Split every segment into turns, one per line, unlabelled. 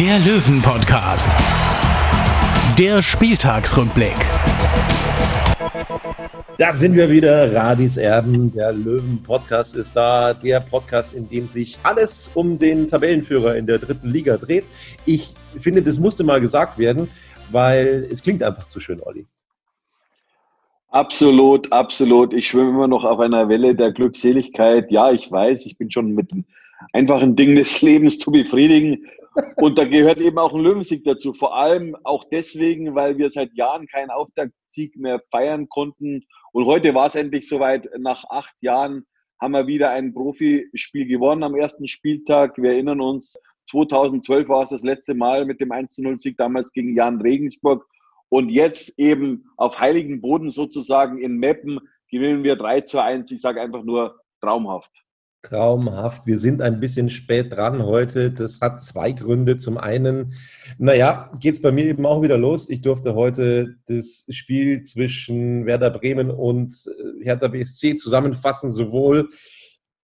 der Löwen-Podcast. Der Spieltagsrückblick.
Da sind wir wieder. Radis Erben, der Löwen-Podcast ist da. Der Podcast, in dem sich alles um den Tabellenführer in der dritten Liga dreht. Ich finde, das musste mal gesagt werden, weil es klingt einfach zu schön, Olli.
Absolut, absolut. Ich schwimme immer noch auf einer Welle der Glückseligkeit. Ja, ich weiß, ich bin schon mit den einfachen Dingen des Lebens zu befriedigen. Und da gehört eben auch ein Löwensieg dazu. Vor allem auch deswegen, weil wir seit Jahren keinen Auftaktsieg mehr feiern konnten. Und heute war es endlich soweit. Nach acht Jahren haben wir wieder ein Profispiel gewonnen am ersten Spieltag. Wir erinnern uns, 2012 war es das letzte Mal mit dem 1-0-Sieg damals gegen Jan Regensburg. Und jetzt eben auf heiligen Boden sozusagen in Meppen gewinnen wir 3 zu 1. Ich sage einfach nur traumhaft.
Traumhaft. Wir sind ein bisschen spät dran heute. Das hat zwei Gründe. Zum einen, naja, geht es bei mir eben auch wieder los. Ich durfte heute das Spiel zwischen Werder Bremen und äh, Hertha BSC zusammenfassen, sowohl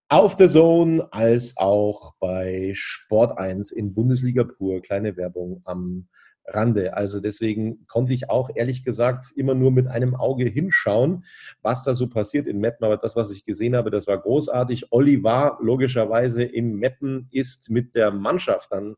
auf der Zone als auch bei Sport 1 in Bundesliga pur. Kleine Werbung am Rande. Also deswegen konnte ich auch ehrlich gesagt immer nur mit einem Auge hinschauen, was da so passiert in Meppen. Aber das, was ich gesehen habe, das war großartig. Olli war logischerweise in Meppen, ist mit der Mannschaft dann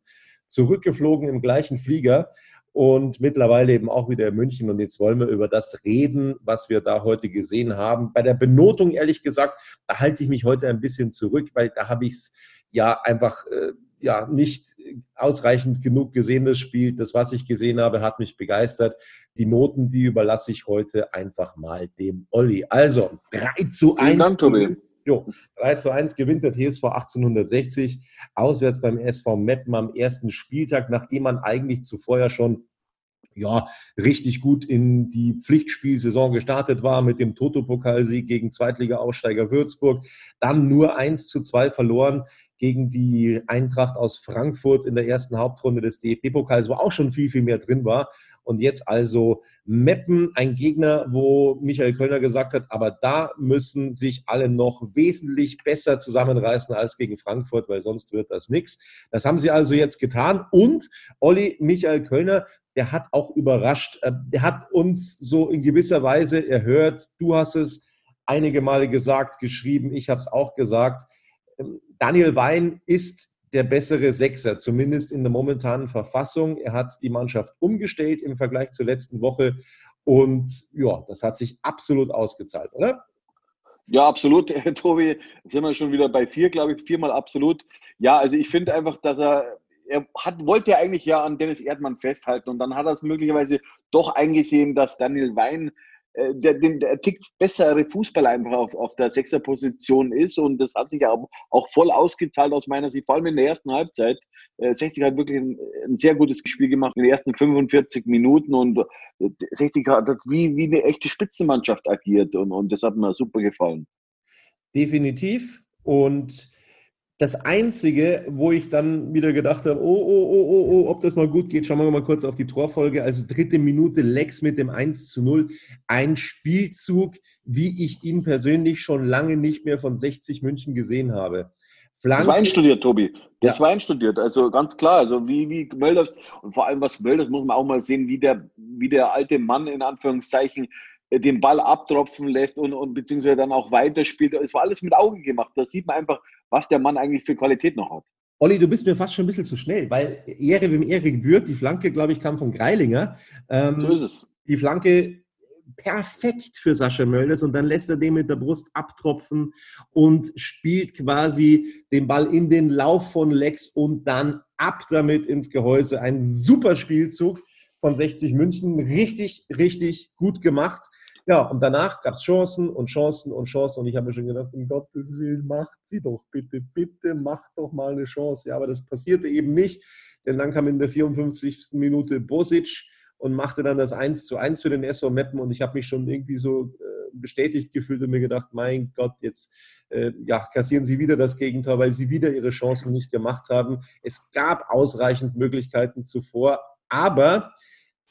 zurückgeflogen im gleichen Flieger und mittlerweile eben auch wieder in München. Und jetzt wollen wir über das reden, was wir da heute gesehen haben. Bei der Benotung, ehrlich gesagt, da halte ich mich heute ein bisschen zurück, weil da habe ich es ja einfach äh, ja nicht ausreichend genug gesehen, das Spiel. Das, was ich gesehen habe, hat mich begeistert. Die Noten, die überlasse ich heute einfach mal dem Olli. Also 3 zu 1.
Dank, Tobi.
Jo, 3 zu 1 gewinnt der TSV 1860 auswärts beim SV Meppen am ersten Spieltag, nachdem man eigentlich zuvor ja schon ja, richtig gut in die Pflichtspielsaison gestartet war mit dem Toto-Pokalsieg gegen Zweitliga-Aufsteiger Würzburg, dann nur 1 zu 2 verloren gegen die Eintracht aus Frankfurt in der ersten Hauptrunde des DFB-Pokals, wo auch schon viel, viel mehr drin war. Und jetzt also Meppen, ein Gegner, wo Michael Kölner gesagt hat, aber da müssen sich alle noch wesentlich besser zusammenreißen als gegen Frankfurt, weil sonst wird das nichts. Das haben sie also jetzt getan. Und Olli Michael Kölner, der hat auch überrascht. Äh, der hat uns so in gewisser Weise erhört. Du hast es einige Male gesagt, geschrieben. Ich habe es auch gesagt. Ähm, Daniel Wein ist der bessere Sechser, zumindest in der momentanen Verfassung. Er hat die Mannschaft umgestellt im Vergleich zur letzten Woche und ja, das hat sich absolut ausgezahlt, oder?
Ja, absolut, Tobi. Sind wir schon wieder bei vier, glaube ich, viermal absolut. Ja, also ich finde einfach, dass er, er hat, wollte ja eigentlich ja an Dennis Erdmann festhalten und dann hat er es möglicherweise doch eingesehen, dass Daniel Wein der, der, der tickt bessere Fußball einfach auf, auf der Sechserposition ist. Und das hat sich auch, auch voll ausgezahlt aus meiner Sicht, vor allem in der ersten Halbzeit. 60 äh, hat wirklich ein, ein, sehr gutes Spiel gemacht in den ersten 45 Minuten. Und 60 hat wie, wie eine echte Spitzenmannschaft agiert. Und, und das hat mir super gefallen.
Definitiv. Und das Einzige, wo ich dann wieder gedacht habe, oh, oh, oh, oh, oh, ob das mal gut geht, schauen wir mal kurz auf die Torfolge. Also dritte Minute Lex mit dem 1 zu 0. Ein Spielzug, wie ich ihn persönlich schon lange nicht mehr von 60 München gesehen habe.
Flanke. Das war einstudiert, Tobi. Das ja. war einstudiert. Also ganz klar. Also wie, wie Mölders und vor allem was Mölders muss man auch mal sehen, wie der, wie der alte Mann in Anführungszeichen äh, den Ball abtropfen lässt und, und beziehungsweise dann auch weiterspielt. Es war alles mit Auge gemacht. Da sieht man einfach, was der Mann eigentlich für Qualität noch hat.
Olli, du bist mir fast schon ein bisschen zu schnell, weil Ehre wem Ehre gebührt. Die Flanke, glaube ich, kam von Greilinger.
Ähm, so ist es.
Die Flanke perfekt für Sascha Mölders und dann lässt er den mit der Brust abtropfen und spielt quasi den Ball in den Lauf von Lex und dann ab damit ins Gehäuse. Ein super Spielzug von 60 München. Richtig, richtig gut gemacht. Ja, und danach gab es Chancen und Chancen und Chancen. Und ich habe mir schon gedacht, um Gottes Willen, macht sie doch bitte, bitte, macht doch mal eine Chance. Ja, aber das passierte eben nicht, denn dann kam in der 54. Minute Bosic und machte dann das 1 zu 1 für den SV Meppen. Und ich habe mich schon irgendwie so äh, bestätigt gefühlt und mir gedacht, mein Gott, jetzt äh, ja, kassieren sie wieder das Gegentor, weil sie wieder ihre Chancen nicht gemacht haben. Es gab ausreichend Möglichkeiten zuvor, aber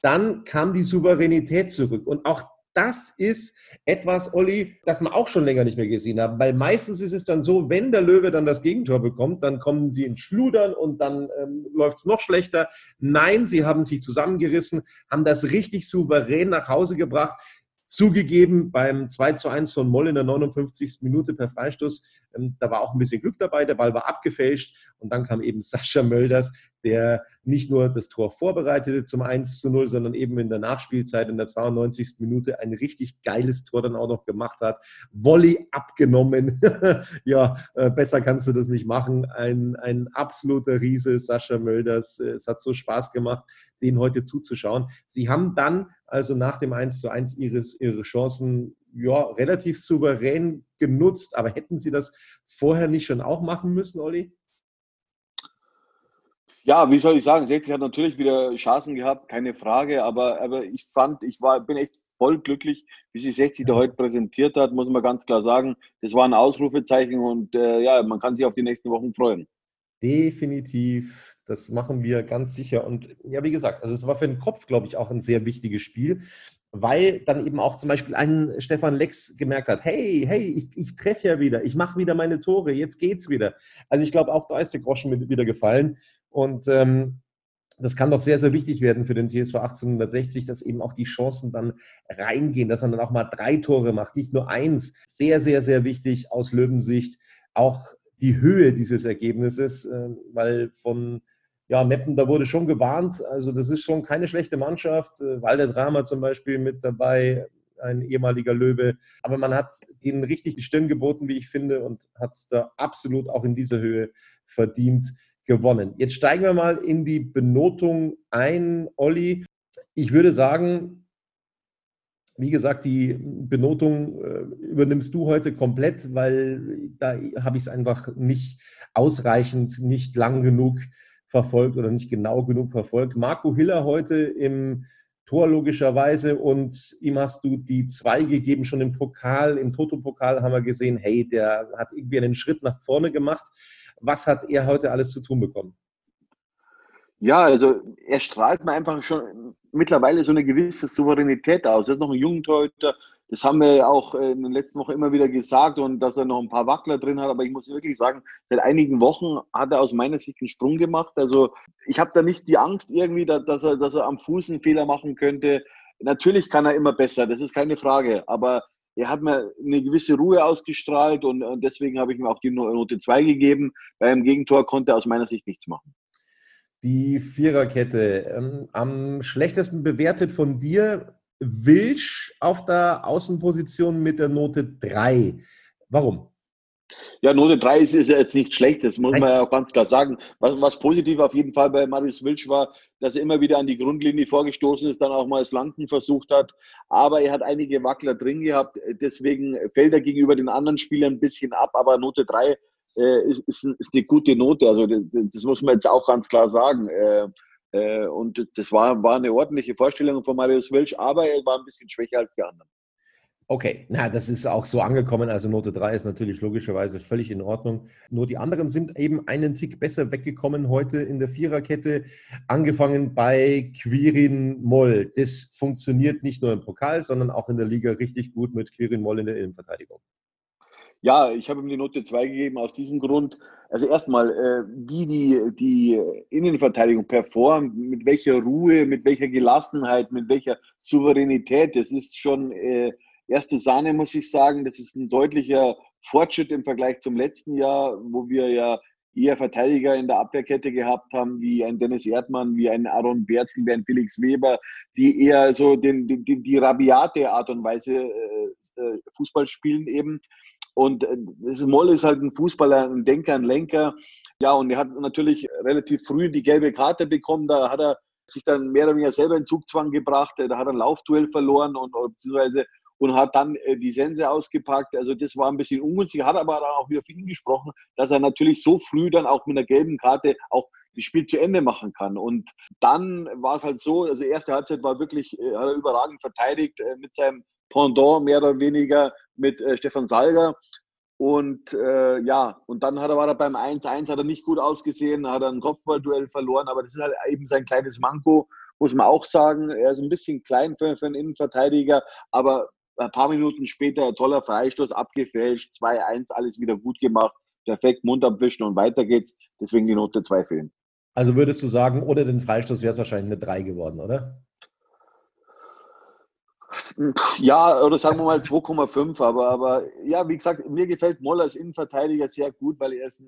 dann kam die Souveränität zurück. Und auch das ist etwas, Olli, das man auch schon länger nicht mehr gesehen hat. Weil meistens ist es dann so, wenn der Löwe dann das Gegentor bekommt, dann kommen sie in Schludern und dann ähm, läuft es noch schlechter. Nein, sie haben sich zusammengerissen, haben das richtig souverän nach Hause gebracht. Zugegeben, beim 2 zu 1 von Moll in der 59. Minute per Freistoß, da war auch ein bisschen Glück dabei, der Ball war abgefälscht und dann kam eben Sascha Mölders, der nicht nur das Tor vorbereitete zum 1 zu 0, sondern eben in der Nachspielzeit in der 92. Minute ein richtig geiles Tor dann auch noch gemacht hat. Volley abgenommen. ja, äh, besser kannst du das nicht machen. Ein, ein absoluter Riese, Sascha Mölders. Es hat so Spaß gemacht, den heute zuzuschauen. Sie haben dann also nach dem 1 zu 1 ihre, ihre Chancen ja, relativ souverän genutzt. Aber hätten Sie das vorher nicht schon auch machen müssen, Olli?
Ja, wie soll ich sagen, 60 hat natürlich wieder Chancen gehabt, keine Frage, aber, aber ich fand, ich war, bin echt voll glücklich, wie sich 60 da heute präsentiert hat, muss man ganz klar sagen. Das war ein Ausrufezeichen und äh, ja, man kann sich auf die nächsten Wochen freuen.
Definitiv, das machen wir ganz sicher. Und ja, wie gesagt, also es war für den Kopf, glaube ich, auch ein sehr wichtiges Spiel, weil dann eben auch zum Beispiel ein Stefan Lex gemerkt hat, hey, hey, ich, ich treffe ja wieder, ich mache wieder meine Tore, jetzt geht's wieder. Also ich glaube, auch da ist der Groschen wieder gefallen. Und ähm, das kann doch sehr, sehr wichtig werden für den TSV 1860, dass eben auch die Chancen dann reingehen, dass man dann auch mal drei Tore macht, nicht nur eins. Sehr, sehr, sehr wichtig aus Löwensicht. Auch die Höhe dieses Ergebnisses, äh, weil von ja, Meppen, da wurde schon gewarnt. Also, das ist schon keine schlechte Mannschaft. Äh, Walter Drama zum Beispiel mit dabei, ein ehemaliger Löwe. Aber man hat ihnen richtig die Stirn geboten, wie ich finde, und hat da absolut auch in dieser Höhe verdient gewonnen. Jetzt steigen wir mal in die Benotung ein, Olli. Ich würde sagen, wie gesagt, die Benotung äh, übernimmst du heute komplett, weil da habe ich es einfach nicht ausreichend, nicht lang genug verfolgt oder nicht genau genug verfolgt. Marco Hiller heute im Tor logischerweise und ihm hast du die zwei gegeben, schon im Pokal, im Toto-Pokal haben wir gesehen, hey, der hat irgendwie einen Schritt nach vorne gemacht. Was hat er heute alles zu tun bekommen?
Ja, also er strahlt mir einfach schon mittlerweile so eine gewisse Souveränität aus. Er ist noch ein junger Torhüter. Das haben wir auch in den letzten Wochen immer wieder gesagt und dass er noch ein paar Wackler drin hat. Aber ich muss wirklich sagen, seit einigen Wochen hat er aus meiner Sicht einen Sprung gemacht. Also ich habe da nicht die Angst irgendwie, dass er, dass er am Fuß einen Fehler machen könnte. Natürlich kann er immer besser, das ist keine Frage. Aber er hat mir eine gewisse Ruhe ausgestrahlt und, und deswegen habe ich ihm auch die Note 2 gegeben. Beim Gegentor konnte er aus meiner Sicht nichts machen.
Die Viererkette. Ähm, am schlechtesten bewertet von dir Wilsch auf der Außenposition mit der Note 3. Warum?
Ja, Note 3 ist, ist ja jetzt nicht schlecht, das muss man ja auch ganz klar sagen. Was, was positiv auf jeden Fall bei Marius Wilsch war, dass er immer wieder an die Grundlinie vorgestoßen ist, dann auch mal das Flanken versucht hat. Aber er hat einige Wackler drin gehabt, deswegen fällt er gegenüber den anderen Spielern ein bisschen ab. Aber Note 3 äh, ist, ist, ist, eine gute Note. Also das, das, muss man jetzt auch ganz klar sagen. Äh, äh, und das war, war eine ordentliche Vorstellung von Marius Wilsch, aber er war ein bisschen schwächer als die anderen.
Okay, na, das ist auch so angekommen. Also Note 3 ist natürlich logischerweise völlig in Ordnung. Nur die anderen sind eben einen Tick besser weggekommen heute in der Viererkette. Angefangen bei Quirin Moll. Das funktioniert nicht nur im Pokal, sondern auch in der Liga richtig gut mit Quirin Moll in der Innenverteidigung.
Ja, ich habe ihm die Note 2 gegeben aus diesem Grund. Also erstmal, äh, wie die, die Innenverteidigung performt, mit welcher Ruhe, mit welcher Gelassenheit, mit welcher Souveränität, das ist schon äh, erste Sahne, muss ich sagen. Das ist ein deutlicher Fortschritt im Vergleich zum letzten Jahr, wo wir ja eher Verteidiger in der Abwehrkette gehabt haben, wie ein Dennis Erdmann, wie ein Aaron Berzel, wie ein Felix Weber, die eher so den, die, die rabiate Art und Weise äh, äh, Fußball spielen eben. Und äh, Moll ist halt ein Fußballer, ein Denker, ein Lenker. Ja, und er hat natürlich relativ früh die gelbe Karte bekommen. Da hat er sich dann mehr oder weniger selber in Zugzwang gebracht. Da hat er ein Laufduell verloren und beziehungsweise und hat dann äh, die Sense ausgepackt. Also das war ein bisschen ungünstig, hat aber dann auch wieder für ihn gesprochen, dass er natürlich so früh dann auch mit einer gelben Karte auch das Spiel zu Ende machen kann. Und dann war es halt so, also erste Halbzeit war wirklich, äh, hat er überragend verteidigt äh, mit seinem Pendant mehr oder weniger mit äh, Stefan Salger. Und äh, ja, und dann hat er, war er beim 1-1, hat er nicht gut ausgesehen, hat er ein Kopfballduell verloren, aber das ist halt eben sein kleines Manko, muss man auch sagen. Er ist ein bisschen klein für, für einen Innenverteidiger, aber ein paar Minuten später toller Freistoß abgefälscht, 2-1, alles wieder gut gemacht, perfekt, Mund abwischen und weiter geht's. Deswegen die Note 2 fehlen.
Also würdest du sagen, ohne den Freistoß wäre es wahrscheinlich eine 3 geworden, oder?
Ja, oder sagen wir mal 2,5, aber, aber ja, wie gesagt, mir gefällt Moll als Innenverteidiger sehr gut, weil er ist,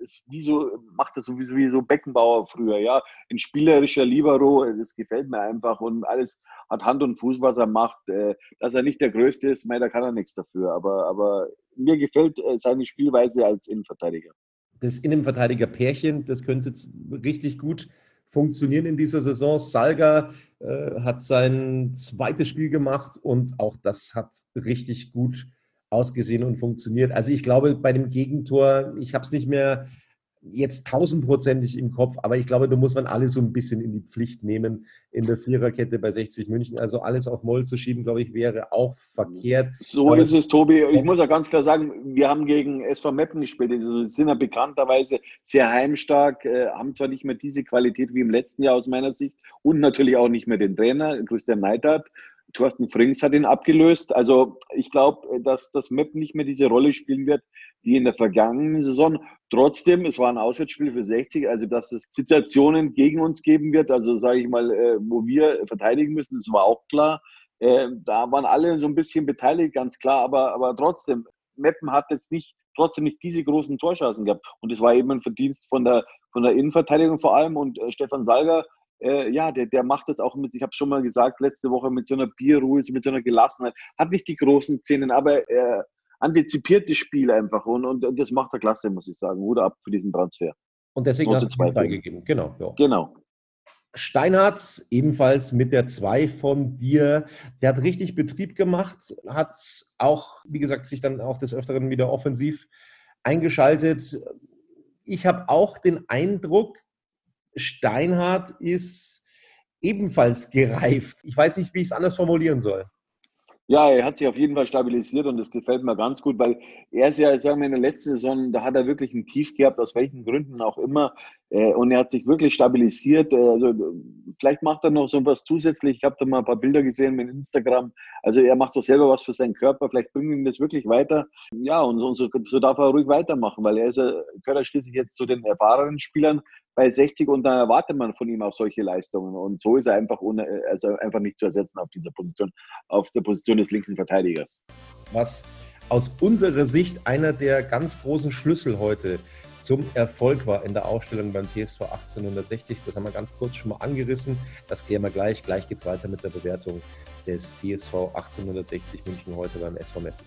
ist wie so, macht das sowieso wie so Beckenbauer früher, ja. Ein spielerischer Libero, das gefällt mir einfach und alles hat Hand und Fuß, was er macht. Äh, dass er nicht der Größte ist, da kann er nichts dafür, aber, aber mir gefällt äh, seine Spielweise als Innenverteidiger.
Das Innenverteidiger-Pärchen, das könnte jetzt richtig gut funktionieren in dieser Saison. Salga äh, hat sein zweites Spiel gemacht und auch das hat richtig gut ausgesehen und funktioniert. Also ich glaube, bei dem Gegentor, ich habe es nicht mehr jetzt tausendprozentig im Kopf, aber ich glaube, da muss man alle so ein bisschen in die Pflicht nehmen in der Viererkette bei 60 München. Also alles auf Moll zu schieben, glaube ich, wäre auch verkehrt.
So aber ist es, Tobi. Ich muss ja ganz klar sagen, wir haben gegen SV Meppen gespielt. Also sind ja bekannterweise sehr heimstark, äh, haben zwar nicht mehr diese Qualität wie im letzten Jahr aus meiner Sicht und natürlich auch nicht mehr den Trainer, Christian Neidhardt. Thorsten Frings hat ihn abgelöst. Also ich glaube, dass das Map nicht mehr diese Rolle spielen wird, wie in der vergangenen Saison. Trotzdem, es war ein Auswärtsspiel für 60, also dass es Situationen gegen uns geben wird, also sage ich mal, äh, wo wir verteidigen müssen, das war auch klar. Äh, da waren alle so ein bisschen beteiligt, ganz klar, aber, aber trotzdem, Meppen hat jetzt nicht trotzdem nicht diese großen Torschancen gehabt. Und es war eben ein Verdienst von der, von der Innenverteidigung vor allem. Und äh, Stefan Salger, äh, ja, der, der macht das auch mit, ich habe schon mal gesagt, letzte Woche mit so einer Bierruhe, mit so einer Gelassenheit. Hat nicht die großen Szenen, aber er antizipiert das Spiel einfach und, und, und das macht er klasse, muss ich sagen. Hut ab für diesen Transfer.
Und deswegen Note hast du zwei gegeben.
Genau. Ja. Genau.
Steinhardt, ebenfalls mit der 2 von dir, der hat richtig Betrieb gemacht, hat auch, wie gesagt, sich dann auch des Öfteren wieder offensiv eingeschaltet. Ich habe auch den Eindruck, Steinhardt ist ebenfalls gereift. Ich weiß nicht, wie ich es anders formulieren soll.
Ja, er hat sich auf jeden Fall stabilisiert und das gefällt mir ganz gut, weil er ist ja, sagen wir, in der letzten Saison, da hat er wirklich ein Tief gehabt, aus welchen Gründen auch immer. Äh, und er hat sich wirklich stabilisiert. Äh, also vielleicht macht er noch so was zusätzlich. Ich habe da mal ein paar Bilder gesehen mit Instagram. Also er macht doch selber was für seinen Körper. Vielleicht bringt ihn das wirklich weiter. Ja, und so, so, darf er ruhig weitermachen, weil er ist, gehört er schließlich jetzt zu den erfahrenen Spielern bei 60 und dann erwartet man von ihm auch solche Leistungen. Und so ist er einfach, ohne, also einfach nicht zu ersetzen auf dieser Position, auf der Position des linken Verteidigers.
Was aus unserer Sicht einer der ganz großen Schlüssel heute zum Erfolg war in der Aufstellung beim TSV 1860. Das haben wir ganz kurz schon mal angerissen. Das klären wir gleich. Gleich geht es weiter mit der Bewertung des TSV 1860 München heute beim SV Meppen.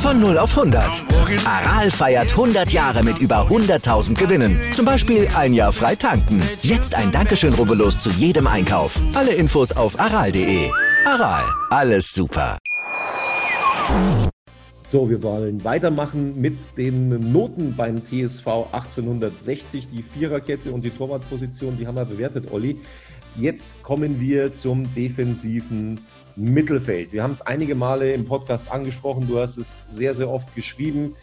Von 0 auf 100. Aral feiert 100 Jahre mit über 100.000 Gewinnen. Zum Beispiel ein Jahr frei tanken. Jetzt ein Dankeschön, rubbellos zu jedem Einkauf. Alle Infos auf aral.de. Aral, alles super.
So, wir wollen weitermachen mit den Noten beim TSV 1860. Die Viererkette und die Torwartposition, die haben wir bewertet, Olli. Jetzt kommen wir zum defensiven Mittelfeld. Wir haben es einige Male im Podcast angesprochen, du hast es sehr, sehr oft geschrieben.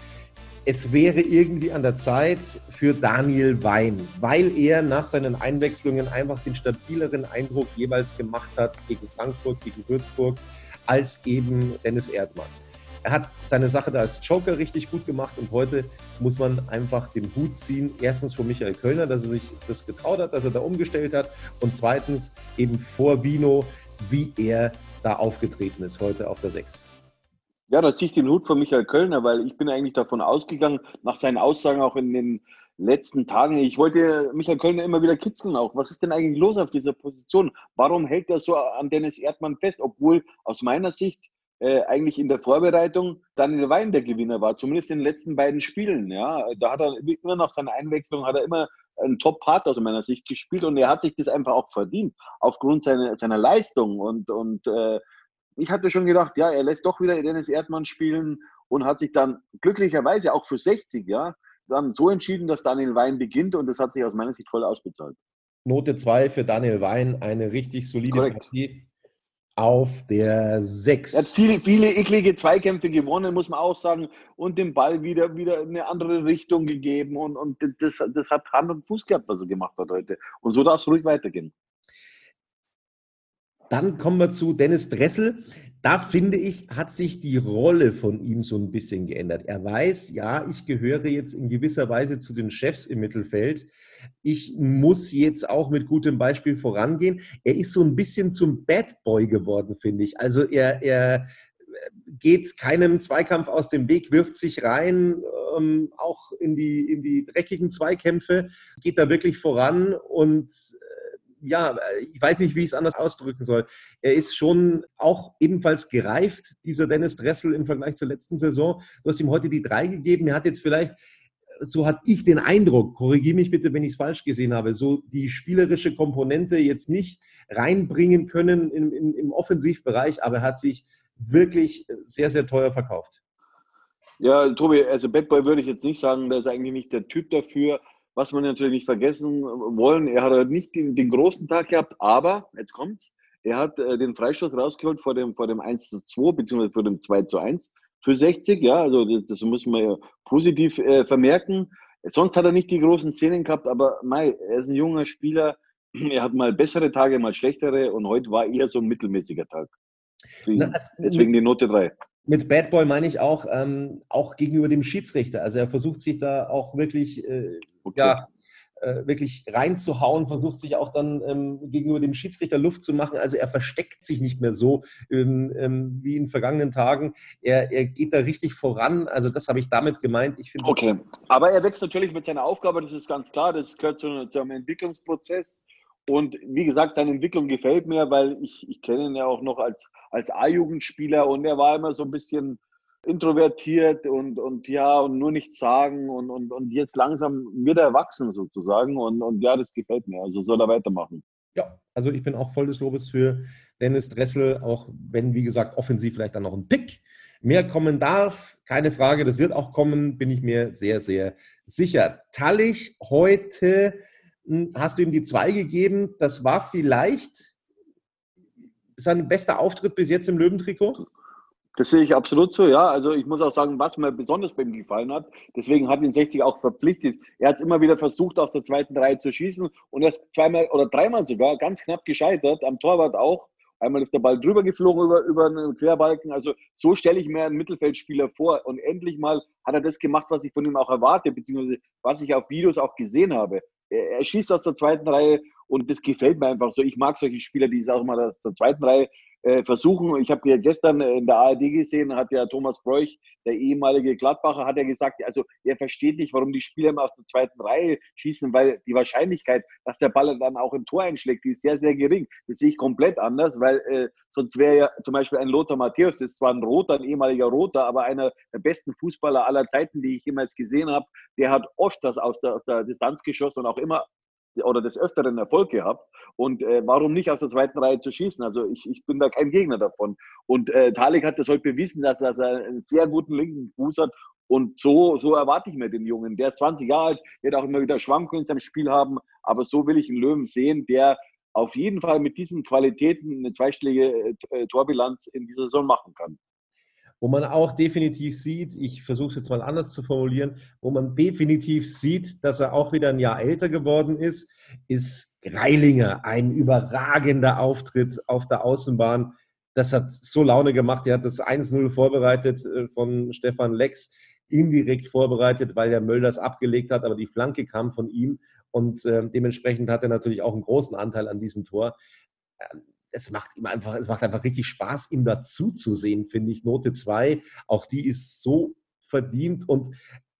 es wäre irgendwie an der Zeit für Daniel Wein, weil er nach seinen Einwechslungen einfach den stabileren Eindruck jeweils gemacht hat gegen Frankfurt, gegen Würzburg, als eben Dennis Erdmann. Er hat seine Sache da als Joker richtig gut gemacht und heute muss man einfach den Hut ziehen. Erstens vor Michael Kölner, dass er sich das getraut hat, dass er da umgestellt hat und zweitens eben vor Vino, wie er da aufgetreten ist heute auf der 6.
Ja, da ziehe ich den Hut von Michael Kölner, weil ich bin eigentlich davon ausgegangen, nach seinen Aussagen auch in den letzten Tagen, ich wollte Michael Kölner immer wieder kitzeln auch. Was ist denn eigentlich los auf dieser Position? Warum hält er so an Dennis Erdmann fest, obwohl aus meiner Sicht äh, eigentlich in der Vorbereitung Daniel Wein der Gewinner war, zumindest in den letzten beiden Spielen. Ja, da hat er immer nach seiner Einwechslung hat er immer einen Top-Part aus meiner Sicht gespielt und er hat sich das einfach auch verdient aufgrund seiner, seiner Leistung und, und äh, ich hatte schon gedacht, ja, er lässt doch wieder Dennis Erdmann spielen und hat sich dann glücklicherweise auch für 60, ja, dann so entschieden, dass Daniel Wein beginnt und das hat sich aus meiner Sicht voll ausbezahlt.
Note 2 für Daniel Wein, eine richtig solide Korrekt. Partie auf der 6.
Er hat viele, viele eklige Zweikämpfe gewonnen, muss man auch sagen, und den Ball wieder, wieder in eine andere Richtung gegeben und, und das, das hat Hand und Fuß gehabt, was er gemacht hat heute. Und so darf es ruhig weitergehen.
Dann kommen wir zu Dennis Dressel. Da finde ich, hat sich die Rolle von ihm so ein bisschen geändert. Er weiß, ja, ich gehöre jetzt in gewisser Weise zu den Chefs im Mittelfeld. Ich muss jetzt auch mit gutem Beispiel vorangehen. Er ist so ein bisschen zum Bad Boy geworden, finde ich. Also er, er geht keinem Zweikampf aus dem Weg, wirft sich rein, ähm, auch in die, in die dreckigen Zweikämpfe, geht da wirklich voran und ja, ich weiß nicht, wie ich es anders ausdrücken soll. Er ist schon auch ebenfalls gereift, dieser Dennis Dressel im Vergleich zur letzten Saison. Du hast ihm heute die drei gegeben. Er hat jetzt vielleicht, so hatte ich den Eindruck, korrigiere mich bitte, wenn ich es falsch gesehen habe, so die spielerische Komponente jetzt nicht reinbringen können im, im, im Offensivbereich, aber er hat sich wirklich sehr, sehr teuer verkauft.
Ja, Tobi, also Bad Boy würde ich jetzt nicht sagen, der ist eigentlich nicht der Typ dafür. Was wir natürlich nicht vergessen wollen, er hat nicht den, den großen Tag gehabt, aber, jetzt kommt, er hat äh, den Freistoß rausgeholt vor dem, vor dem 1 zu 2, beziehungsweise vor dem 2 zu 1 für 60, ja, also das, das müssen wir ja positiv äh, vermerken. Sonst hat er nicht die großen Szenen gehabt, aber mei, er ist ein junger Spieler, er hat mal bessere Tage, mal schlechtere und heute war eher so ein mittelmäßiger Tag. Deswegen, Na, also, deswegen die Note 3
mit Bad Boy meine ich auch, ähm, auch gegenüber dem Schiedsrichter. Also er versucht sich da auch wirklich, äh, okay. ja, äh, wirklich reinzuhauen, versucht sich auch dann ähm, gegenüber dem Schiedsrichter Luft zu machen. Also er versteckt sich nicht mehr so ähm, ähm wie in vergangenen Tagen. Er, er geht da richtig voran. Also das habe ich damit gemeint. Ich
okay, aber er wächst natürlich mit seiner Aufgabe, das ist ganz klar. Das gehört zu, zu einem Entwicklungsprozess. Und wie gesagt, seine Entwicklung gefällt mir, weil ich, ich kenne ihn ja auch noch als, als A-Jugendspieler und er war immer so ein bisschen introvertiert und, und ja, und nur nichts sagen und, und, und jetzt langsam wird er erwachsen sozusagen und, und ja, das gefällt mir. Also soll er weitermachen.
Ja, also ich bin auch voll des Lobes für Dennis Dressel, auch wenn, wie gesagt, offensiv vielleicht dann noch ein Pick mehr kommen darf. Keine Frage, das wird auch kommen, bin ich mir sehr, sehr sicher. Tallich heute hast du ihm die zwei gegeben. Das war vielleicht sein bester Auftritt bis jetzt im Löwentrikot?
Das sehe ich absolut so, ja. Also ich muss auch sagen, was mir besonders bei ihm gefallen hat, deswegen hat ihn 60 auch verpflichtet. Er hat es immer wieder versucht, aus der zweiten Reihe zu schießen und er ist zweimal oder dreimal sogar ganz knapp gescheitert, am Torwart auch. Einmal ist der Ball drüber geflogen über, über einen Querbalken. Also so stelle ich mir einen Mittelfeldspieler vor. Und endlich mal hat er das gemacht, was ich von ihm auch erwarte, beziehungsweise was ich auf Videos auch gesehen habe er schießt aus der zweiten Reihe und das gefällt mir einfach so. Ich mag solche Spieler, die auch mal aus der zweiten Reihe äh, versuchen. Ich habe ja gestern in der ARD gesehen, hat ja Thomas Bräuch, der ehemalige Gladbacher, hat ja gesagt, also er versteht nicht, warum die Spieler immer aus der zweiten Reihe schießen, weil die Wahrscheinlichkeit, dass der Ball dann auch im Tor einschlägt, die ist sehr, sehr gering. Das sehe ich komplett anders, weil äh, sonst wäre ja zum Beispiel ein Lothar Matthäus, ist zwar ein Roter, ein ehemaliger Roter, aber einer der besten Fußballer aller Zeiten, die ich jemals gesehen habe, der hat oft das aus der, aus der Distanz geschossen und auch immer oder des Öfteren Erfolg gehabt. Und äh, warum nicht aus der zweiten Reihe zu schießen? Also ich, ich bin da kein Gegner davon. Und äh, Talik hat das heute bewiesen, dass, er einen sehr guten linken Fuß hat. Und so, so erwarte ich mir den Jungen. Der ist 20 Jahre alt, wird auch immer wieder Schwankungen in seinem Spiel haben. Aber so will ich einen Löwen sehen, der auf jeden Fall mit diesen Qualitäten eine zweistellige äh, Torbilanz in dieser Saison machen kann.
Wo man auch definitiv sieht, ich versuche es jetzt mal anders zu formulieren, wo man definitiv sieht, dass er auch wieder ein Jahr älter geworden ist, ist Greilinger. Ein überragender Auftritt auf der Außenbahn. Das hat so Laune gemacht. Er hat das 1-0 vorbereitet äh, von Stefan Lex, indirekt vorbereitet, weil der Mölders abgelegt hat, aber die Flanke kam von ihm und äh, dementsprechend hat er natürlich auch einen großen Anteil an diesem Tor. Es macht ihm einfach, es macht einfach richtig Spaß, ihm dazu zu sehen, finde ich. Note 2, auch die ist so verdient und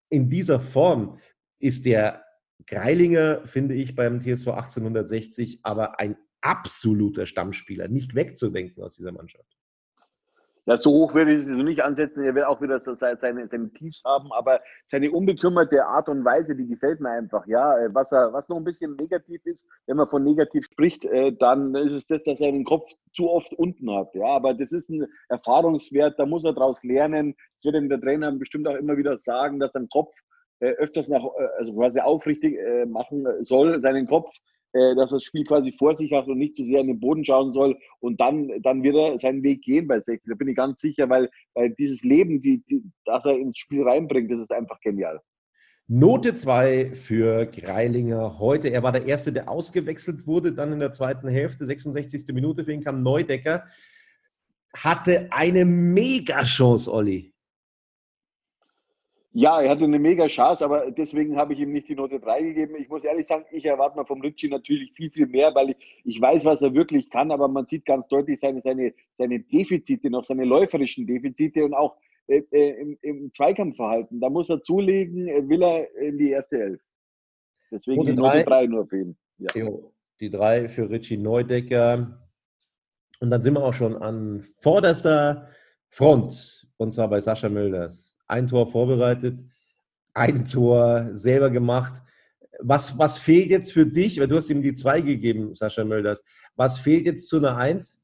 in dieser Form ist der Greilinger, finde ich, beim TSV 1860 aber ein absoluter Stammspieler, nicht wegzudenken aus dieser Mannschaft.
Ja, so hoch würde ich es nicht ansetzen. Er wird auch wieder so seine, seine Tiefs haben, aber seine unbekümmerte Art und Weise, die gefällt mir einfach. Ja, äh, was, er, was noch ein bisschen negativ ist, wenn man von negativ spricht, äh, dann ist es das, dass er den Kopf zu oft unten hat. Ja, aber das ist ein Erfahrungswert, da muss er daraus lernen. Das wird ihm der Trainer bestimmt auch immer wieder sagen, dass er den Kopf äh, öfters nach, also quasi aufrichtig machen soll, seinen Kopf dass er das Spiel quasi vor sich hat und nicht zu sehr in den Boden schauen soll. Und dann, dann wird er seinen Weg gehen bei 60. Da bin ich ganz sicher, weil, weil dieses Leben, die, die, das er ins Spiel reinbringt, das ist einfach genial.
Note 2 für Greilinger heute. Er war der Erste, der ausgewechselt wurde, dann in der zweiten Hälfte, 66. Minute, für ihn kam Neudecker. Hatte eine Mega-Chance, Olli.
Ja, er hatte eine mega Chance, aber deswegen habe ich ihm nicht die Note 3 gegeben. Ich muss ehrlich sagen, ich erwarte mal vom Ritchie natürlich viel, viel mehr, weil ich, ich weiß, was er wirklich kann, aber man sieht ganz deutlich seine, seine, seine Defizite noch, seine läuferischen Defizite und auch äh, äh im, im, Zweikampfverhalten. Da muss er zulegen, äh, will er in die erste Elf. Deswegen die Note 3 nur für ihn.
Ja. Die 3 für Richie Neudecker. Und dann sind wir auch schon an vorderster Front, und zwar bei Sascha Mölders ein Tor vorbereitet, ein Tor selber gemacht. Was, was fehlt jetzt für dich? Weil du hast ihm die zwei gegeben, Sascha Mölders. Was fehlt jetzt zu einer Eins?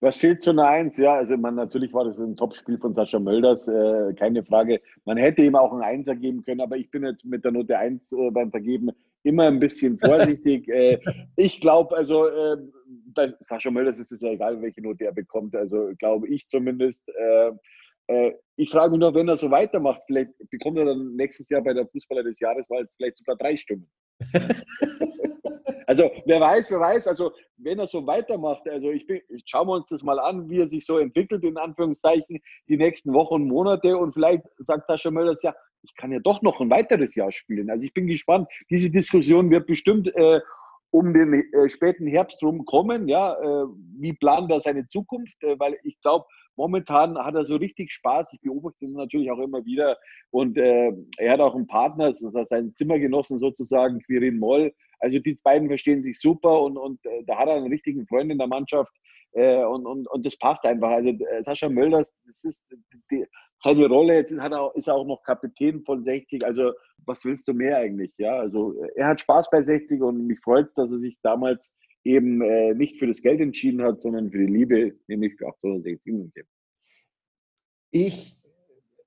Was fehlt zu einer Eins? Ja, also man, natürlich war das ein Topspiel von Sascha Mölders, äh, keine Frage. Man hätte ihm auch ein Einser geben können, aber ich bin jetzt mit der Note 1 äh, beim Vergeben immer ein bisschen vorsichtig. äh, ich glaube, also äh, bei Sascha Mölders ist es ja egal, welche Note er bekommt. Also glaube ich zumindest. Äh, ich frage mich noch, wenn er so weitermacht, vielleicht bekommt er dann nächstes Jahr bei der Fußballer des Jahres weil es vielleicht sogar drei Stimmen. also wer weiß, wer weiß, also wenn er so weitermacht, also ich bin, schauen wir uns das mal an, wie er sich so entwickelt, in Anführungszeichen, die nächsten Wochen und Monate und vielleicht sagt Sascha Mölders, ja, ich kann ja doch noch ein weiteres Jahr spielen. Also ich bin gespannt. Diese Diskussion wird bestimmt äh, um den äh, späten Herbst rum kommen. Ja, äh, wie plant er seine Zukunft? Äh, weil ich glaube, momentan hat er so richtig Spaß. Ich beobachte ihn natürlich auch immer wieder. Und äh, er hat auch einen Partner, das ist sein Zimmergenossen sozusagen, Quirin Moll. Also die beiden verstehen sich super und, und äh, da hat er einen richtigen Freund in der Mannschaft. Äh, und, und, und das passt einfach. Also äh, Sascha Mölders, das ist die, seine Rolle. Jetzt hat er, ist er auch noch Kapitän von 60. Also was willst du mehr eigentlich? Ja, also er hat Spaß bei 60 und mich freut es, dass er sich damals eben äh, nicht für das Geld entschieden hat, sondern für die Liebe, nämlich für 860 München.
Ich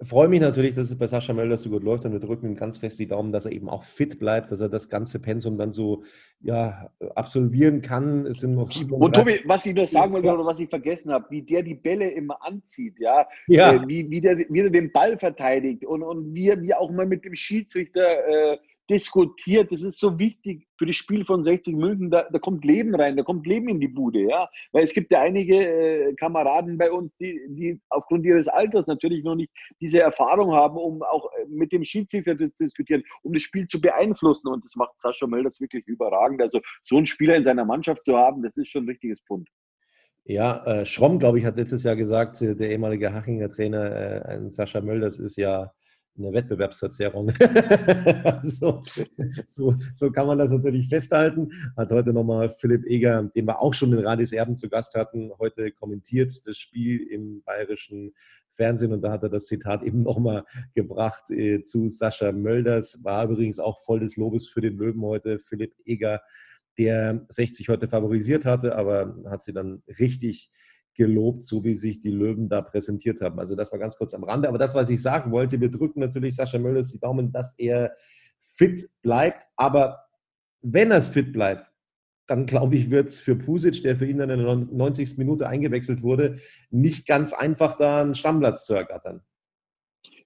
freue mich natürlich, dass es bei Sascha Möller so gut läuft und wir drücken ihm ganz fest die Daumen, dass er eben auch fit bleibt, dass er das ganze Pensum dann so ja, absolvieren kann. Es sind noch sieben
Und Tobi, was ich noch sagen wollte oder was ich vergessen habe, wie der die Bälle immer anzieht, ja, ja. Äh, wie, wie, der, wie der den Ball verteidigt und, und wie, wie auch mal mit dem Schiedsrichter äh, diskutiert. Das ist so wichtig für das Spiel von 60 München. Da, da kommt Leben rein, da kommt Leben in die Bude. Ja? Weil es gibt ja einige äh, Kameraden bei uns, die, die aufgrund ihres Alters natürlich noch nicht diese Erfahrung haben, um auch äh, mit dem Schiedsrichter zu diskutieren, um das Spiel zu beeinflussen. Und das macht Sascha Mölders wirklich überragend. Also so einen Spieler in seiner Mannschaft zu haben, das ist schon ein richtiges Pfund.
Ja, äh, Schromm, glaube ich, hat letztes Jahr gesagt, äh, der ehemalige Hachinger Trainer, äh, Sascha Mölders ist ja eine Wettbewerbsverzerrung. so, so, so, kann man das natürlich festhalten. Hat heute nochmal Philipp Eger, den wir auch schon in Radis Erben zu Gast hatten, heute kommentiert das Spiel im bayerischen Fernsehen und da hat er das Zitat eben nochmal gebracht äh, zu Sascha Mölders. War übrigens auch voll des Lobes für den Löwen heute, Philipp Eger, der 60 heute favorisiert hatte, aber hat sie dann richtig gelobt, so wie sich die Löwen da präsentiert haben. Also das war ganz kurz am Rande. Aber das, was ich sagen wollte, wir drücken natürlich Sascha Mölders die Daumen, dass er fit bleibt. Aber wenn er fit bleibt, dann glaube ich, wird es für Pusic, der für ihn in der 90. Minute eingewechselt wurde, nicht ganz einfach, da einen Stammplatz zu ergattern.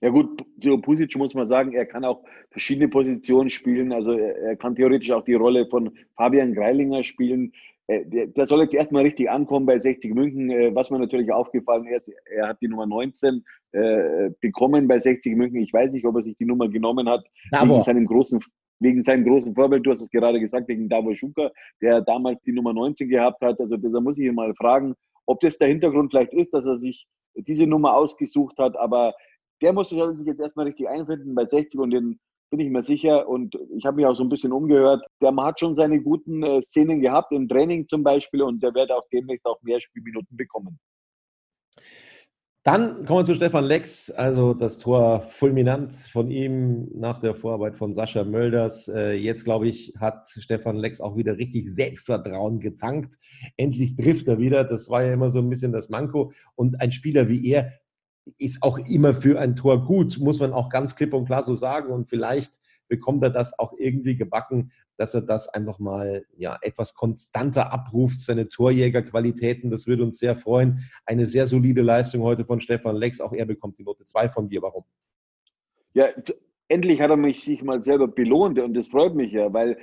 Ja gut, zu Pusic muss man sagen, er kann auch verschiedene Positionen spielen. Also er kann theoretisch auch die Rolle von Fabian Greilinger spielen. Äh, der, der, soll jetzt erstmal richtig ankommen bei 60 München. Äh, was mir natürlich aufgefallen ist, er hat die Nummer 19 äh, bekommen bei 60 München. Ich weiß nicht, ob er sich die Nummer genommen hat, wegen seinem, großen, wegen seinem großen Vorbild. Du hast es gerade gesagt, wegen Davor Schuka, der damals die Nummer 19 gehabt hat. Also da muss ich ihn mal fragen, ob das der Hintergrund vielleicht ist, dass er sich diese Nummer ausgesucht hat. Aber der muss sich jetzt erstmal richtig einfinden bei 60 und den bin ich mir sicher. Und ich habe mich auch so ein bisschen umgehört. Der hat schon seine guten äh, Szenen gehabt, im Training zum Beispiel, und der wird auch demnächst auch mehr Spielminuten bekommen.
Dann kommen wir zu Stefan Lex, also das Tor fulminant von ihm nach der Vorarbeit von Sascha Mölders. Äh, jetzt, glaube ich, hat Stefan Lex auch wieder richtig Selbstvertrauen getankt. Endlich trifft er wieder. Das war ja immer so ein bisschen das Manko. Und ein Spieler wie er, ist auch immer für ein Tor gut, muss man auch ganz klipp und klar so sagen. Und vielleicht bekommt er das auch irgendwie gebacken, dass er das einfach mal ja, etwas konstanter abruft, seine Torjägerqualitäten. Das würde uns sehr freuen. Eine sehr solide Leistung heute von Stefan Lex. Auch er bekommt die Note 2 von dir. Warum?
Ja, endlich hat er mich sich mal selber belohnt und das freut mich ja, weil,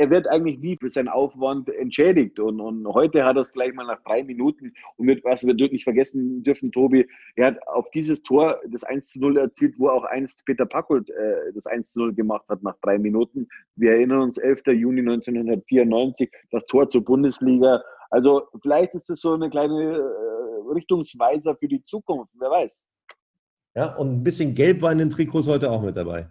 er wird eigentlich nie für seinen Aufwand entschädigt und, und heute hat er es gleich mal nach drei Minuten und mit, was wir nicht vergessen dürfen, Tobi, er hat auf dieses Tor das 1 zu 0 erzielt, wo auch einst Peter Packold äh, das 1 zu 0 gemacht hat nach drei Minuten. Wir erinnern uns 11. Juni 1994, das Tor zur Bundesliga. Also vielleicht ist das so eine kleine äh, Richtungsweiser für die Zukunft, wer weiß.
Ja, und ein bisschen Gelb war in den Trikots heute auch mit dabei.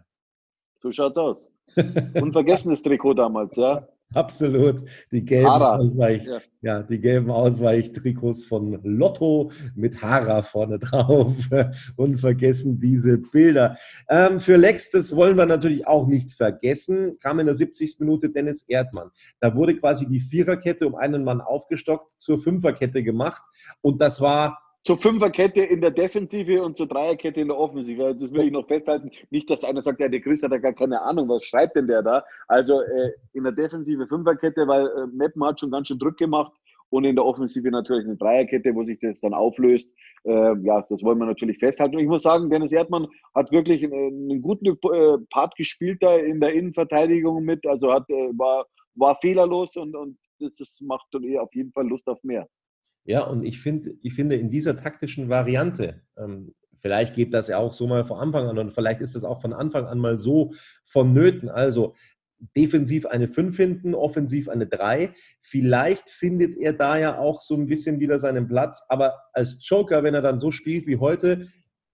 So schaut's aus. Unvergessenes Trikot damals, ja.
Absolut. Die gelben, Ausweich, ja. ja. die gelben Ausweichtrikots von Lotto mit Hara vorne drauf. Unvergessen diese Bilder. Ähm, für Lex, das wollen wir natürlich auch nicht vergessen, kam in der 70. Minute Dennis Erdmann. Da wurde quasi die Viererkette um einen Mann aufgestockt, zur Fünferkette gemacht. Und das war
zur Fünferkette in der Defensive und zur Dreierkette in der Offensive. Das will ich noch festhalten. Nicht, dass einer sagt, ja, der Chris hat ja gar keine Ahnung, was schreibt denn der da? Also äh, in der Defensive Fünferkette, weil äh, Meppen hat schon ganz schön Druck gemacht und in der Offensive natürlich eine Dreierkette, wo sich das dann auflöst. Äh, ja, das wollen wir natürlich festhalten. Und ich muss sagen, Dennis Erdmann hat wirklich einen, einen guten äh, Part gespielt da in der Innenverteidigung mit. Also hat, äh, war, war fehlerlos und, und das, das macht auf jeden Fall Lust auf mehr.
Ja, und ich, find, ich finde, in dieser taktischen Variante, ähm, vielleicht geht das ja auch so mal von Anfang an und vielleicht ist das auch von Anfang an mal so vonnöten. Also defensiv eine 5 hinten, offensiv eine 3. Vielleicht findet er da ja auch so ein bisschen wieder seinen Platz, aber als Joker, wenn er dann so spielt wie heute,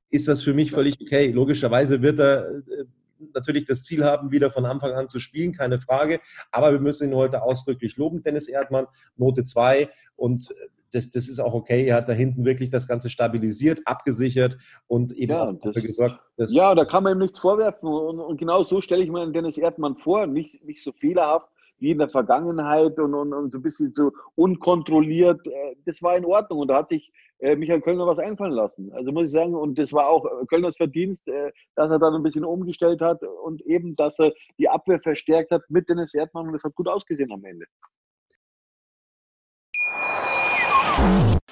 ist das für mich völlig okay. Logischerweise wird er äh, natürlich das Ziel haben, wieder von Anfang an zu spielen, keine Frage. Aber wir müssen ihn heute ausdrücklich loben, Dennis Erdmann, Note 2. Und das, das ist auch okay. Er hat da hinten wirklich das Ganze stabilisiert, abgesichert und eben
ja, auch das, gesorgt. ja, da kann man ihm nichts vorwerfen. Und, und genau so stelle ich mir Dennis Erdmann vor. Nicht, nicht so fehlerhaft wie in der Vergangenheit und, und, und so ein bisschen so unkontrolliert. Äh, das war in Ordnung und da hat sich äh, Michael Kölner was einfallen lassen. Also muss ich sagen, und das war auch äh, Kölners Verdienst, dass er dann ein bisschen umgestellt hat und eben, dass er die Abwehr verstärkt hat mit Dennis Erdmann und das hat gut ausgesehen am Ende.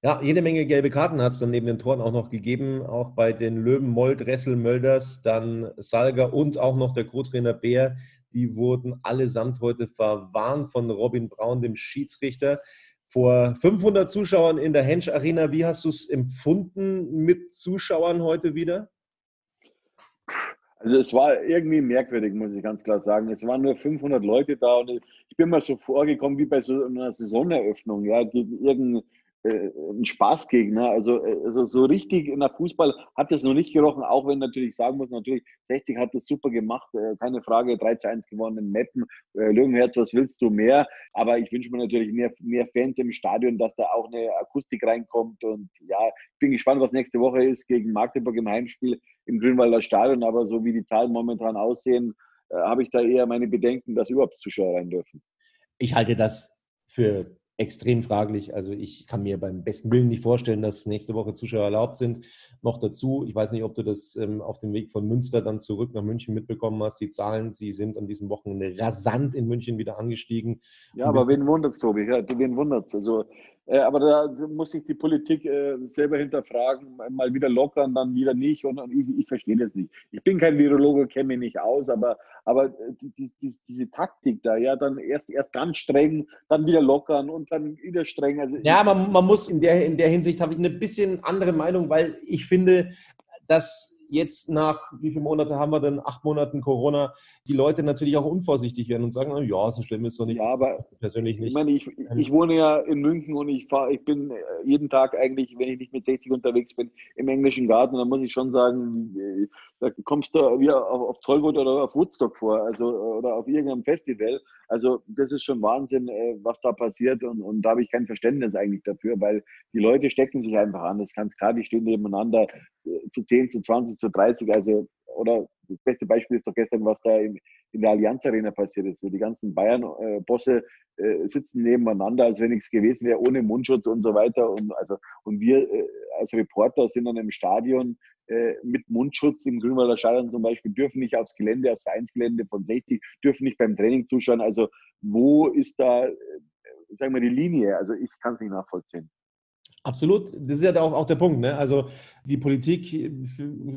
Ja, jede Menge gelbe Karten hat es dann neben den Toren auch noch gegeben, auch bei den Löwen, Mold, Ressel, Mölders, dann Salger und auch noch der Co-Trainer Bär. Die wurden allesamt heute verwarnt von Robin Braun, dem Schiedsrichter. Vor 500 Zuschauern in der Hensch Arena, wie hast du es empfunden mit Zuschauern heute wieder?
Also es war irgendwie merkwürdig, muss ich ganz klar sagen. Es waren nur 500 Leute da und ich bin mir so vorgekommen wie bei so einer Saisoneröffnung, ja, gegen irgendein äh, ein Spaßgegner. Also, äh, also so richtig der Fußball hat es noch nicht gerochen, auch wenn natürlich sagen muss, natürlich 60 hat es super gemacht, äh, keine Frage, 3 zu 1 gewonnen in Meppen, Löwenherz, was willst du mehr? Aber ich wünsche mir natürlich mehr, mehr Fans im Stadion, dass da auch eine Akustik reinkommt und ja, ich bin gespannt, was nächste Woche ist gegen Magdeburg im Heimspiel im Grünwalder Stadion, aber so wie die Zahlen momentan aussehen, habe ich da eher meine Bedenken, dass überhaupt Zuschauer rein dürfen.
Ich halte das für extrem fraglich. Also ich kann mir beim besten Willen nicht vorstellen, dass nächste Woche Zuschauer erlaubt sind. Noch dazu, ich weiß nicht, ob du das ähm, auf dem Weg von Münster dann zurück nach München mitbekommen hast. Die Zahlen, sie sind an diesem Wochenende rasant in München wieder angestiegen.
Ja, aber wen wundert es, Tobi? Ja, wen wundert es? Also aber da muss sich die Politik äh, selber hinterfragen, mal wieder lockern, dann wieder nicht. Und, und ich, ich, verstehe das nicht. Ich bin kein Virologe, kenne mich nicht aus, aber, aber äh, die, die, diese Taktik da, ja, dann erst, erst ganz streng, dann wieder lockern und dann wieder streng. Also
ja, man, man muss in der, in der Hinsicht habe ich eine bisschen andere Meinung, weil ich finde, dass jetzt nach, wie viele Monate haben wir denn? Acht Monaten Corona, die Leute natürlich auch unvorsichtig werden und sagen, ja, so schlimm ist es doch nicht.
Ja, aber persönlich nicht. Ich meine, ich, ähm, ich wohne ja in München und ich fahre, ich bin äh, jeden Tag eigentlich, wenn ich nicht mit 60 unterwegs bin, im englischen Garten. Da muss ich schon sagen, äh, da kommst du wie auf, auf Tollwood oder auf Woodstock vor, also oder auf irgendeinem Festival. Also das ist schon Wahnsinn, äh, was da passiert und, und da habe ich kein Verständnis eigentlich dafür, weil die Leute stecken sich einfach an. Das ganz klar, die stehen nebeneinander zu 10, zu 20, zu 30. Also oder das beste Beispiel ist doch gestern, was da in, in der Allianz Arena passiert ist. Die ganzen Bayern-Bosse äh, sitzen nebeneinander, als wenn nichts gewesen wäre, ohne Mundschutz und so weiter. Und, also, und wir äh, als Reporter sind dann im Stadion äh, mit Mundschutz im Grünwalder Stadion zum Beispiel, dürfen nicht aufs Gelände, aufs Vereinsgelände von 60, dürfen nicht beim Training zuschauen. Also wo ist da, äh, sagen wir, die Linie? Also ich kann es nicht nachvollziehen.
Absolut, das ist ja auch, auch der Punkt. Ne? Also die Politik äh,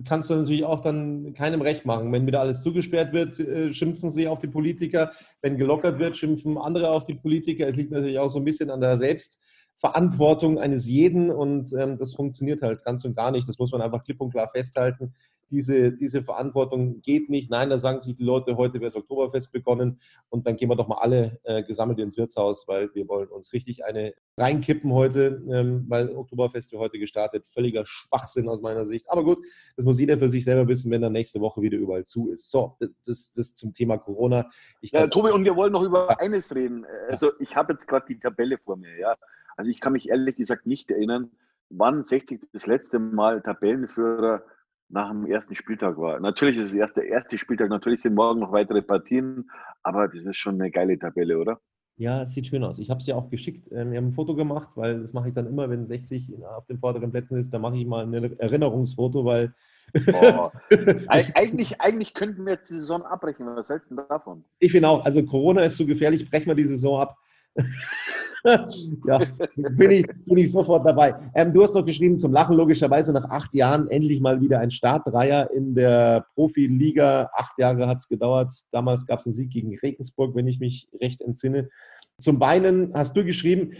kannst du natürlich auch dann keinem recht machen. Wenn wieder alles zugesperrt wird, äh, schimpfen sie auf die Politiker. Wenn gelockert wird, schimpfen andere auf die Politiker. Es liegt natürlich auch so ein bisschen an der Selbstverantwortung eines jeden und ähm, das funktioniert halt ganz und gar nicht. Das muss man einfach klipp und klar festhalten diese, diese Verantwortung geht nicht. Nein, da sagen sich die Leute, heute wäre das Oktoberfest begonnen und dann gehen wir doch mal alle äh, gesammelt ins Wirtshaus, weil wir wollen uns richtig eine reinkippen heute, ähm, weil Oktoberfest heute gestartet. Völliger Schwachsinn aus meiner Sicht. Aber gut, das muss jeder für sich selber wissen, wenn dann nächste Woche wieder überall zu ist. So, das, das zum Thema Corona.
ja, Tobi, und wir wollen noch über eines reden. Also ich habe jetzt gerade die Tabelle vor mir, ja. Also ich kann mich ehrlich gesagt nicht erinnern, wann 60 das letzte Mal Tabellenführer nach dem ersten Spieltag war. Natürlich ist es erst der erste Spieltag, natürlich sind morgen noch weitere Partien, aber das ist schon eine geile Tabelle, oder?
Ja, es sieht schön aus. Ich habe es ja auch geschickt. Ähm, wir haben ein Foto gemacht, weil das mache ich dann immer, wenn 60 auf den vorderen Plätzen ist, dann mache ich mal ein Erinnerungsfoto, weil.
Oh. eigentlich, eigentlich könnten wir jetzt die Saison abbrechen. Was hältst du davon?
Ich finde auch, also Corona ist so gefährlich, brechen wir die Saison ab. ja, bin ich, bin ich sofort dabei. Ähm, du hast noch geschrieben zum Lachen, logischerweise nach acht Jahren endlich mal wieder ein Startdreier in der Profiliga. Acht Jahre hat es gedauert. Damals gab es einen Sieg gegen Regensburg, wenn ich mich recht entsinne. Zum Beinen hast du geschrieben,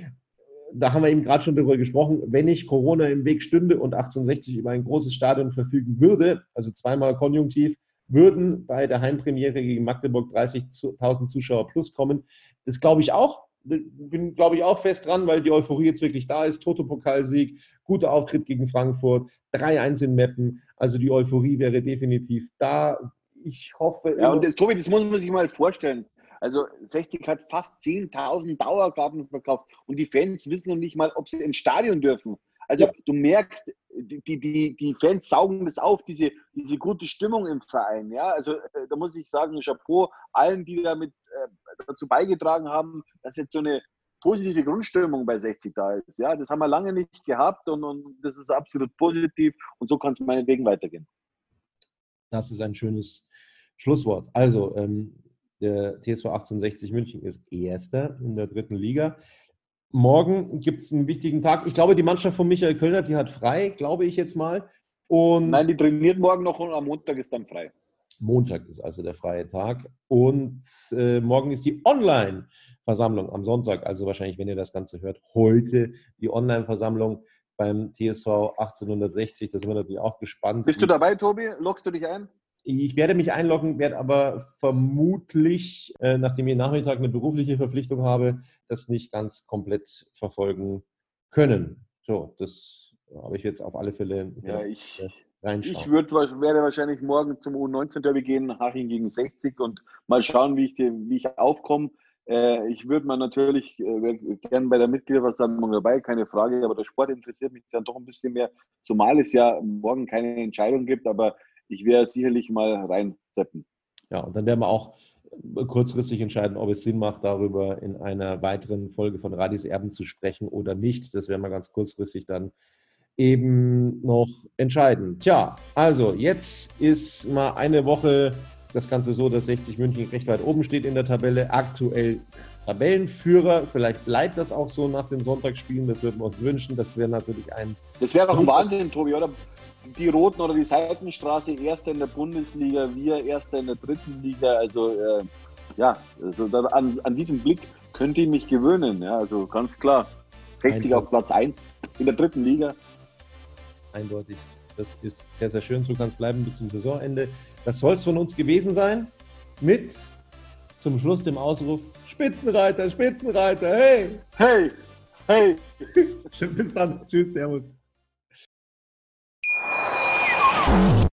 da haben wir eben gerade schon darüber gesprochen, wenn nicht Corona im Weg stünde und 1860 über ein großes Stadion verfügen würde, also zweimal konjunktiv, würden bei der Heimpremiere gegen Magdeburg 30.000 Zuschauer plus kommen. Das glaube ich auch bin, glaube ich, auch fest dran, weil die Euphorie jetzt wirklich da ist. Toto-Pokalsieg, guter Auftritt gegen Frankfurt, 3-1 in Meppen. Also die Euphorie wäre definitiv da. Ich hoffe.
Ja, und das, Tobi, das muss man sich mal vorstellen. Also 60 hat fast 10.000 Dauerkarten verkauft und die Fans wissen noch nicht mal, ob sie ins Stadion dürfen. Also ja. du merkst, die, die, die Fans saugen das auf, diese, diese gute Stimmung im Verein. Ja, also äh, da muss ich sagen, Chapeau allen, die damit äh, dazu beigetragen haben, dass jetzt so eine positive Grundstimmung bei 60 da ist. Ja, das haben wir lange nicht gehabt und, und das ist absolut positiv und so kann es meinetwegen weitergehen.
Das ist ein schönes Schlusswort. Also, ähm, der TSV 1860 München ist Erster in der dritten Liga. Morgen gibt es einen wichtigen Tag. Ich glaube, die Mannschaft von Michael Kölner, die hat frei, glaube ich jetzt mal.
Und Nein, die trainiert morgen noch und am Montag ist dann frei.
Montag ist also der freie Tag. Und äh, morgen ist die Online-Versammlung am Sonntag. Also wahrscheinlich, wenn ihr das Ganze hört, heute die Online-Versammlung beim TSV 1860. Da sind wir natürlich auch gespannt.
Bist du dabei, Tobi? Lockst du dich ein?
Ich werde mich einloggen, werde aber vermutlich, äh, nachdem ich Nachmittag eine berufliche Verpflichtung habe, das nicht ganz komplett verfolgen können. So, das habe ich jetzt auf alle Fälle
Ja, ich,
reinschauen.
ich würd, werde wahrscheinlich morgen zum U19-Derby gehen, Haching gegen 60 und mal schauen, wie ich, wie ich aufkomme. Äh, ich würde mal natürlich äh, gern bei der Mitgliederversammlung dabei, keine Frage, aber der Sport interessiert mich dann doch ein bisschen mehr, zumal es ja morgen keine Entscheidung gibt, aber ich werde sicherlich mal reinseppen.
Ja, und dann werden wir auch kurzfristig entscheiden, ob es Sinn macht, darüber in einer weiteren Folge von Radis Erben zu sprechen oder nicht. Das werden wir ganz kurzfristig dann eben noch entscheiden. Tja, also jetzt ist mal eine Woche das Ganze so, dass 60 München recht weit oben steht in der Tabelle, aktuell Tabellenführer. Vielleicht bleibt das auch so nach den Sonntagsspielen, das würden wir uns wünschen. Das wäre natürlich ein.
Das wäre doch ein Wahnsinn, Tobi, oder? Die Roten oder die Seitenstraße, Erster in der Bundesliga, wir Erster in der dritten Liga. Also, äh, ja, also da, an, an diesem Blick könnte ich mich gewöhnen. Ja, also ganz klar. 60 auf Platz 1 in der dritten Liga.
Eindeutig. Das ist sehr, sehr schön. So kann es bleiben bis zum Saisonende. Das soll es von uns gewesen sein. Mit zum Schluss dem Ausruf: Spitzenreiter, Spitzenreiter, hey!
Hey, hey!
Bis dann. Tschüss, Servus.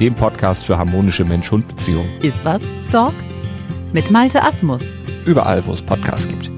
dem Podcast für harmonische Mensch-Hund-Beziehungen.
Ist was, Dog? Mit Malte Asmus.
Überall, wo es Podcasts gibt.